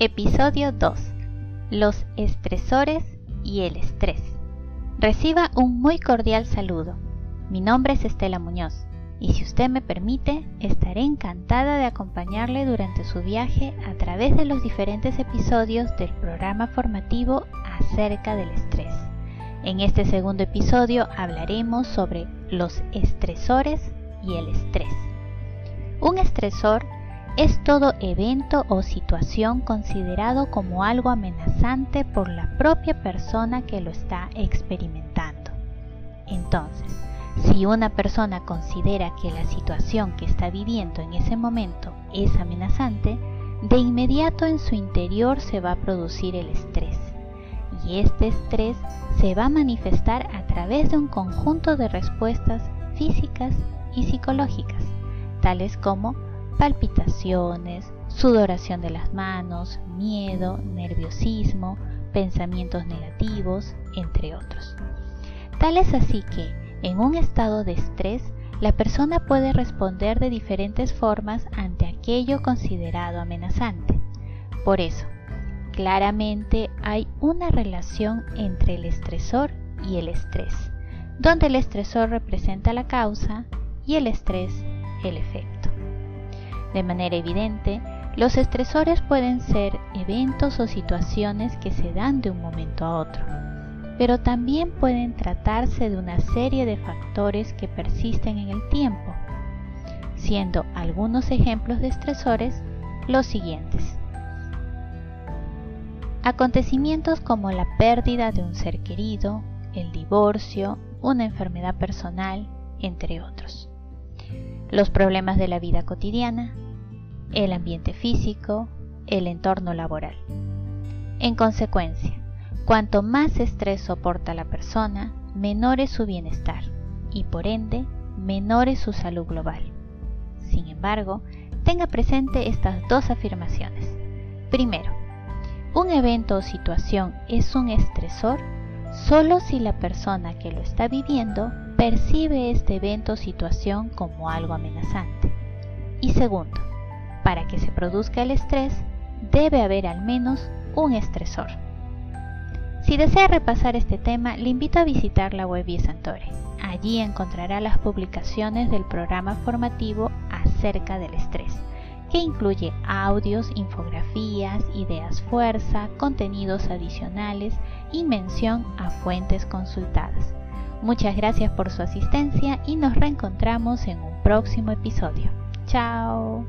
Episodio 2. Los estresores y el estrés. Reciba un muy cordial saludo. Mi nombre es Estela Muñoz y si usted me permite, estaré encantada de acompañarle durante su viaje a través de los diferentes episodios del programa formativo acerca del estrés. En este segundo episodio hablaremos sobre los estresores y el estrés. Un estresor es todo evento o situación considerado como algo amenazante por la propia persona que lo está experimentando. Entonces, si una persona considera que la situación que está viviendo en ese momento es amenazante, de inmediato en su interior se va a producir el estrés. Y este estrés se va a manifestar a través de un conjunto de respuestas físicas y psicológicas, tales como palpitaciones, sudoración de las manos, miedo, nerviosismo, pensamientos negativos, entre otros. Tal es así que, en un estado de estrés, la persona puede responder de diferentes formas ante aquello considerado amenazante. Por eso, claramente hay una relación entre el estresor y el estrés, donde el estresor representa la causa y el estrés el efecto. De manera evidente, los estresores pueden ser eventos o situaciones que se dan de un momento a otro, pero también pueden tratarse de una serie de factores que persisten en el tiempo, siendo algunos ejemplos de estresores los siguientes. Acontecimientos como la pérdida de un ser querido, el divorcio, una enfermedad personal, entre otros los problemas de la vida cotidiana, el ambiente físico, el entorno laboral. En consecuencia, cuanto más estrés soporta la persona, menor es su bienestar y por ende menor es su salud global. Sin embargo, tenga presente estas dos afirmaciones. Primero, un evento o situación es un estresor solo si la persona que lo está viviendo percibe este evento o situación como algo amenazante. Y segundo, para que se produzca el estrés, debe haber al menos un estresor. Si desea repasar este tema, le invito a visitar la web Santore. Allí encontrará las publicaciones del programa formativo acerca del estrés, que incluye audios, infografías, ideas fuerza, contenidos adicionales y mención a fuentes consultadas. Muchas gracias por su asistencia y nos reencontramos en un próximo episodio. Chao.